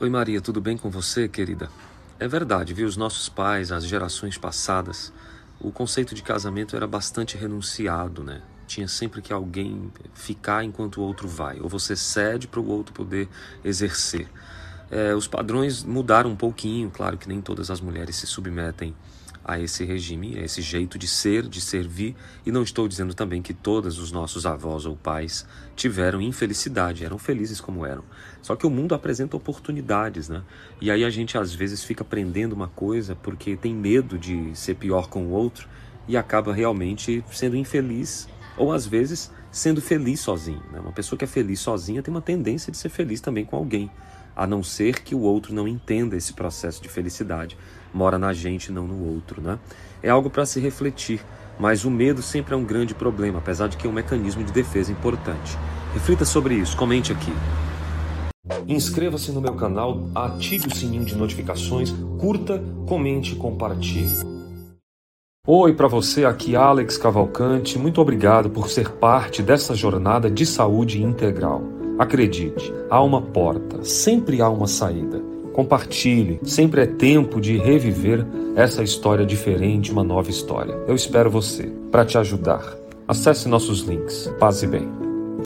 Oi Maria, tudo bem com você, querida? É verdade, viu? Os nossos pais, as gerações passadas, o conceito de casamento era bastante renunciado, né? Tinha sempre que alguém ficar enquanto o outro vai, ou você cede para o outro poder exercer. É, os padrões mudaram um pouquinho, claro que nem todas as mulheres se submetem a esse regime, a esse jeito de ser, de servir, e não estou dizendo também que todos os nossos avós ou pais tiveram infelicidade, eram felizes como eram. Só que o mundo apresenta oportunidades, né? E aí a gente às vezes fica aprendendo uma coisa porque tem medo de ser pior com o outro e acaba realmente sendo infeliz ou às vezes sendo feliz sozinho. Né? Uma pessoa que é feliz sozinha tem uma tendência de ser feliz também com alguém a não ser que o outro não entenda esse processo de felicidade. Mora na gente, não no outro, né? É algo para se refletir, mas o medo sempre é um grande problema, apesar de que é um mecanismo de defesa importante. Reflita sobre isso, comente aqui. Inscreva-se no meu canal, ative o sininho de notificações, curta, comente e compartilhe. Oi para você, aqui Alex Cavalcante. Muito obrigado por ser parte dessa jornada de saúde integral. Acredite, há uma porta, sempre há uma saída. Compartilhe, sempre é tempo de reviver essa história diferente, uma nova história. Eu espero você para te ajudar. Acesse nossos links. Paz e bem.